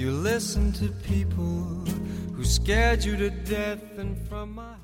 You listen to people who scared you to death, and from my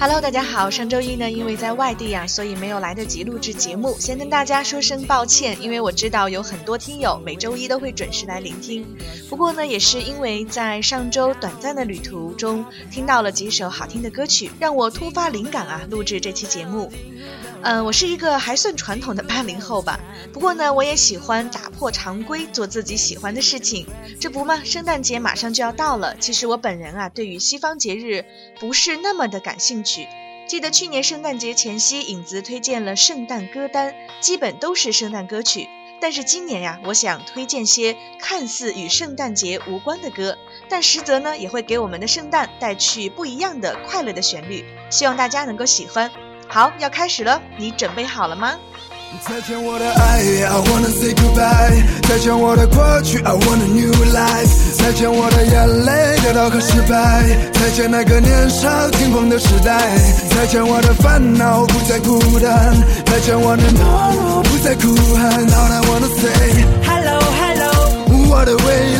Hello，大家好。上周一呢，因为在外地呀，所以没有来得及录制节目，先跟大家说声抱歉。因为我知道有很多听友每周一都会准时来聆听，不过呢，也是因为在上周短暂的旅途中听到了几首好听的歌曲，让我突发灵感啊，录制这期节目。嗯，我是一个还算传统的八零后吧，不过呢，我也喜欢打破常规，做自己喜欢的事情。这不嘛，圣诞节马上就要到了。其实我本人啊，对于西方节日不是那么的感兴趣。记得去年圣诞节前夕，影子推荐了圣诞歌单，基本都是圣诞歌曲。但是今年呀，我想推荐些看似与圣诞节无关的歌，但实则呢，也会给我们的圣诞带去不一样的快乐的旋律。希望大家能够喜欢。好，要开始了，你准备好了吗？再见我的爱，I wanna say goodbye。再见我的过去，I want a new life。再见我的眼泪，跌倒和失败。再见那个年少轻狂的时代。再见我的烦恼，不再孤单。再见我的懦弱，不再哭喊。All I wanna say hello hello，我的未来。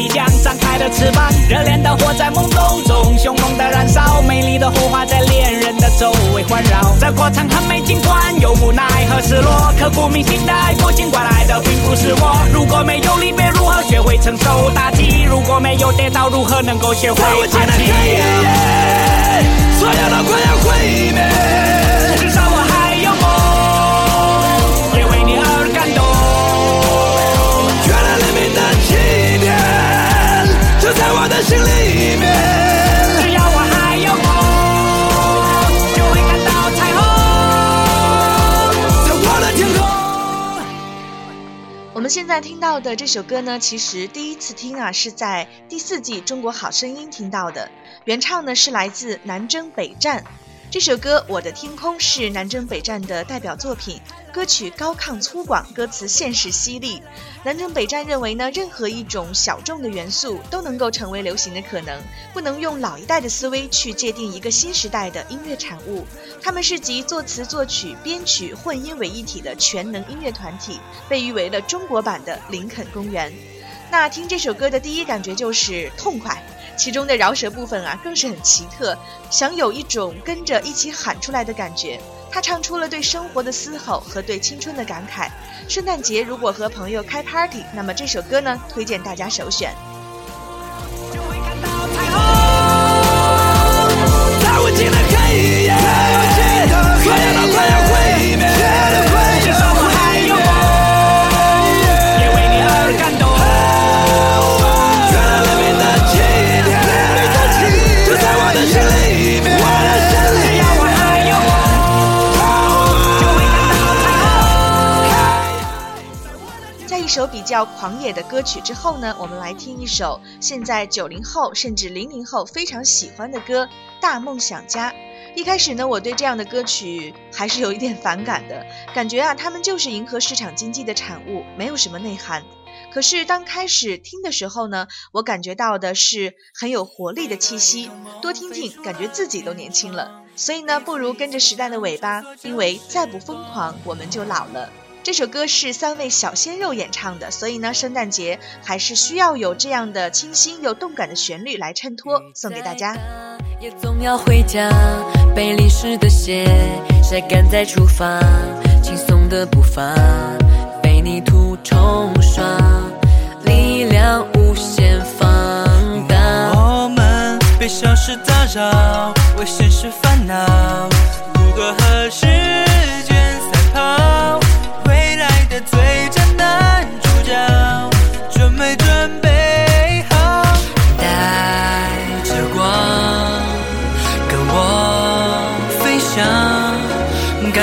即将张开的翅膀。热烈的火在懵懂中凶猛的燃烧，美丽的火花在恋人的周围环绕。这过程很美，尽管有无奈和失落，刻骨铭心的爱过，尽管来的并不是我。如果没有离别，如何学会承受打击？如果没有跌倒，如何能够学会爬起？在听到的这首歌呢，其实第一次听啊，是在第四季《中国好声音》听到的。原唱呢是来自南征北战。这首歌《我的天空》是南征北战的代表作品，歌曲高亢粗犷，歌词现实犀利。南征北战认为呢，任何一种小众的元素都能够成为流行的可能，不能用老一代的思维去界定一个新时代的音乐产物。他们是集作词、作曲、编曲、混音为一体的全能音乐团体，被誉为了中国版的林肯公园。那听这首歌的第一感觉就是痛快。其中的饶舌部分啊，更是很奇特，想有一种跟着一起喊出来的感觉。他唱出了对生活的嘶吼和对青春的感慨。圣诞节如果和朋友开 party，那么这首歌呢，推荐大家首选。较狂野的歌曲之后呢，我们来听一首现在九零后甚至零零后非常喜欢的歌《大梦想家》。一开始呢，我对这样的歌曲还是有一点反感的，感觉啊，他们就是迎合市场经济的产物，没有什么内涵。可是当开始听的时候呢，我感觉到的是很有活力的气息，多听听，感觉自己都年轻了。所以呢，不如跟着时代的尾巴，因为再不疯狂，我们就老了。这首歌是三位小鲜肉演唱的，所以呢，圣诞节还是需要有这样的清新又动感的旋律来衬托，送给大家。也总要回家，被淋湿的鞋晒干再出发，轻松的步伐被泥土冲刷，力量无限放大。我们被小事打扰，为现实烦恼，如何和时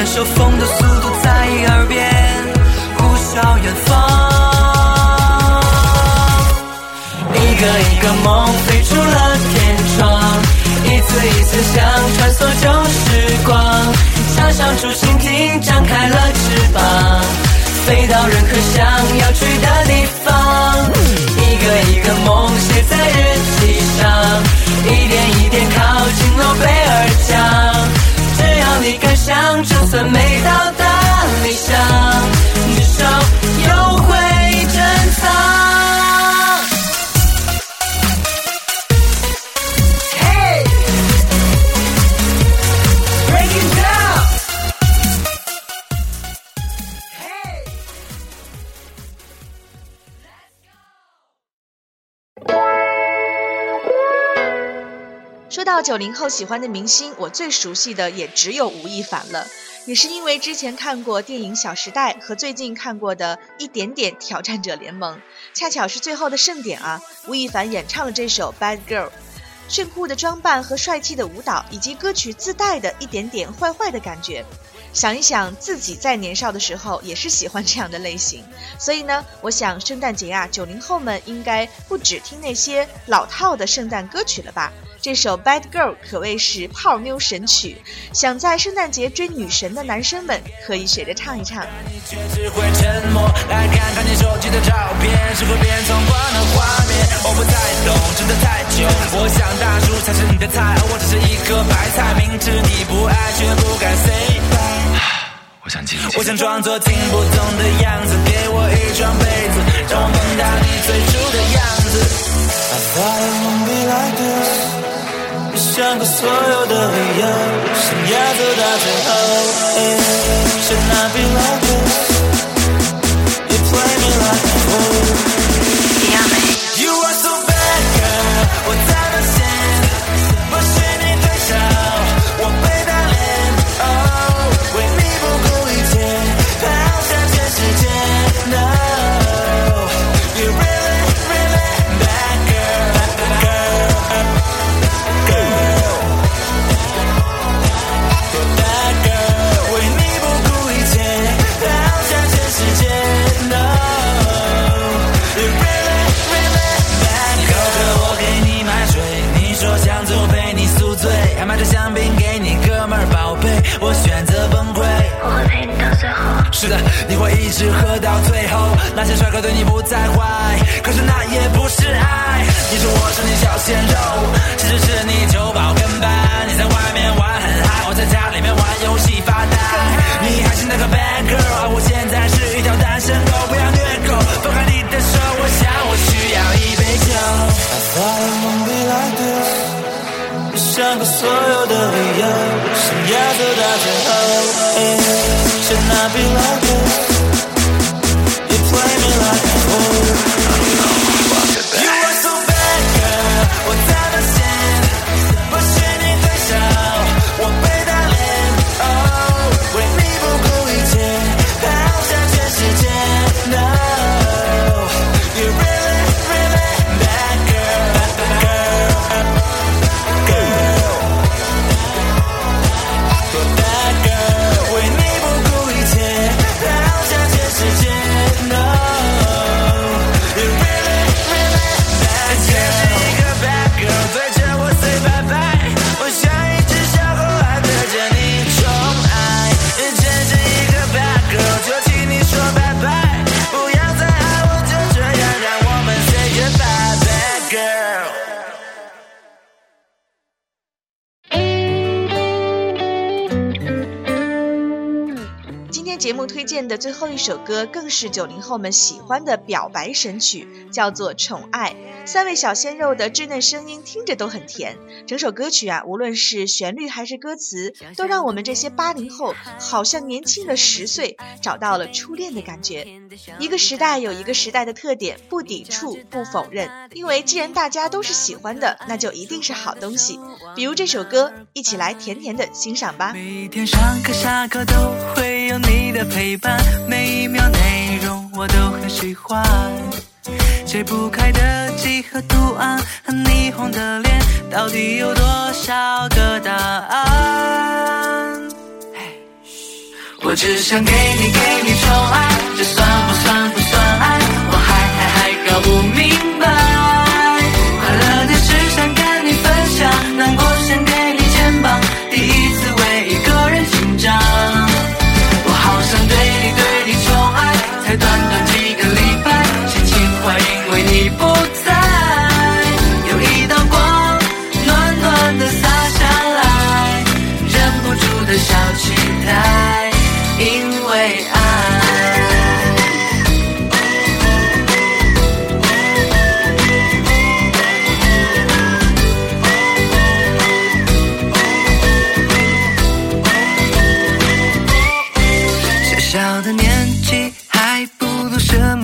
受风的速度在耳边呼啸远方。一个一个梦飞出了天窗，一次一次想穿梭旧时光，插上竹蜻蜓，张开了翅膀，飞到任何想要去说到九零后喜欢的明星，我最熟悉的也只有吴亦凡了，也是因为之前看过电影《小时代》和最近看过的一点点《挑战者联盟》，恰巧是最后的盛典啊，吴亦凡演唱了这首《Bad Girl》。炫酷的装扮和帅气的舞蹈，以及歌曲自带的一点点坏坏的感觉，想一想自己在年少的时候也是喜欢这样的类型，所以呢，我想圣诞节啊，九零后们应该不只听那些老套的圣诞歌曲了吧？这首《Bad Girl》可谓是泡妞神曲，想在圣诞节追女神的男生们可以学着唱一唱。你却只会沉默。来看看你手机的照片，是会变从光的画面。我不太懂，真的太久。我想大叔才是你的菜，而我只是一颗白菜。明知你不爱，却不敢 say bye。我想静我想装作听不懂的样子，给我一床被子，让我梦到你最初的样子。I thought it won't be like this。我想过所有的理由，想要走到最后。It should not be like this。You play me like a fool。 你会一直喝到最后。那些帅哥对你不再坏，可是那也不是爱。你说我是你小鲜肉，其实是你酒保跟班。你在外面玩很嗨，我在家里面玩游戏发呆。你还是那个 bad girl，目推荐的最后一首歌，更是九零后们喜欢的表白神曲，叫做《宠爱》。三位小鲜肉的稚嫩声音听着都很甜，整首歌曲啊，无论是旋律还是歌词，都让我们这些八零后好像年轻了十岁，找到了初恋的感觉。一个时代有一个时代的特点，不抵触，不否认，因为既然大家都是喜欢的，那就一定是好东西。比如这首歌，一起来甜甜的欣赏吧。每天上课下课都会有你的陪伴，每一秒内容我都很喜欢。解不开的几何图案和霓虹的脸，到底有多少个答案？我只想给你给你宠爱，这算不算不算爱？我还还还搞不明白。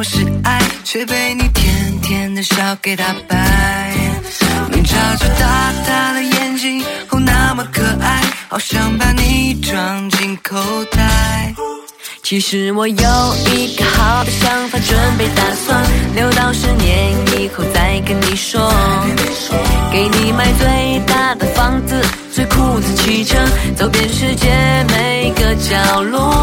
是爱，却被你甜甜的笑给打败。你眨着大大的眼睛，哦那么可爱，好想把你装进口袋。其实我有一个好的想法，准备打算留到十年以后再跟你说。给你买最大的房子，最酷的汽车，走遍世界每个角落。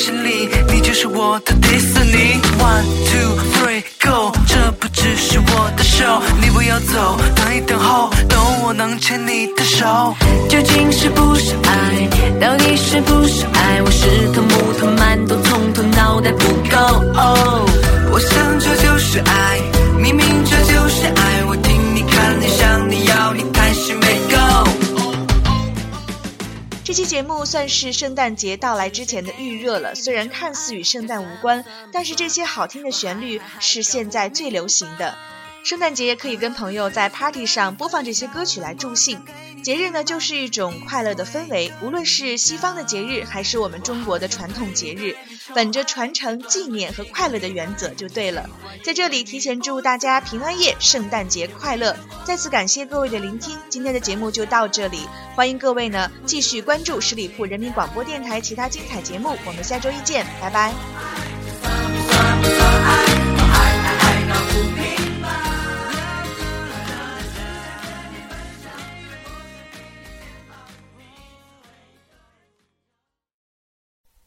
心里，你就是我的迪士尼。One two three go，这不只是我的 show，，你不要走，等一等候，等我能牵你的手。究竟是不是爱？到底是不是爱？我是头木头馒头，从头脑袋不够。哦，我想这就是爱，明明这就是爱。我听你看你想这期节目算是圣诞节到来之前的预热了，虽然看似与圣诞无关，但是这些好听的旋律是现在最流行的。圣诞节可以跟朋友在 party 上播放这些歌曲来助兴。节日呢，就是一种快乐的氛围，无论是西方的节日，还是我们中国的传统节日，本着传承、纪念和快乐的原则就对了。在这里提前祝大家平安夜、圣诞节快乐！再次感谢各位的聆听，今天的节目就到这里，欢迎各位呢继续关注十里铺人民广播电台其他精彩节目，我们下周一见，拜拜。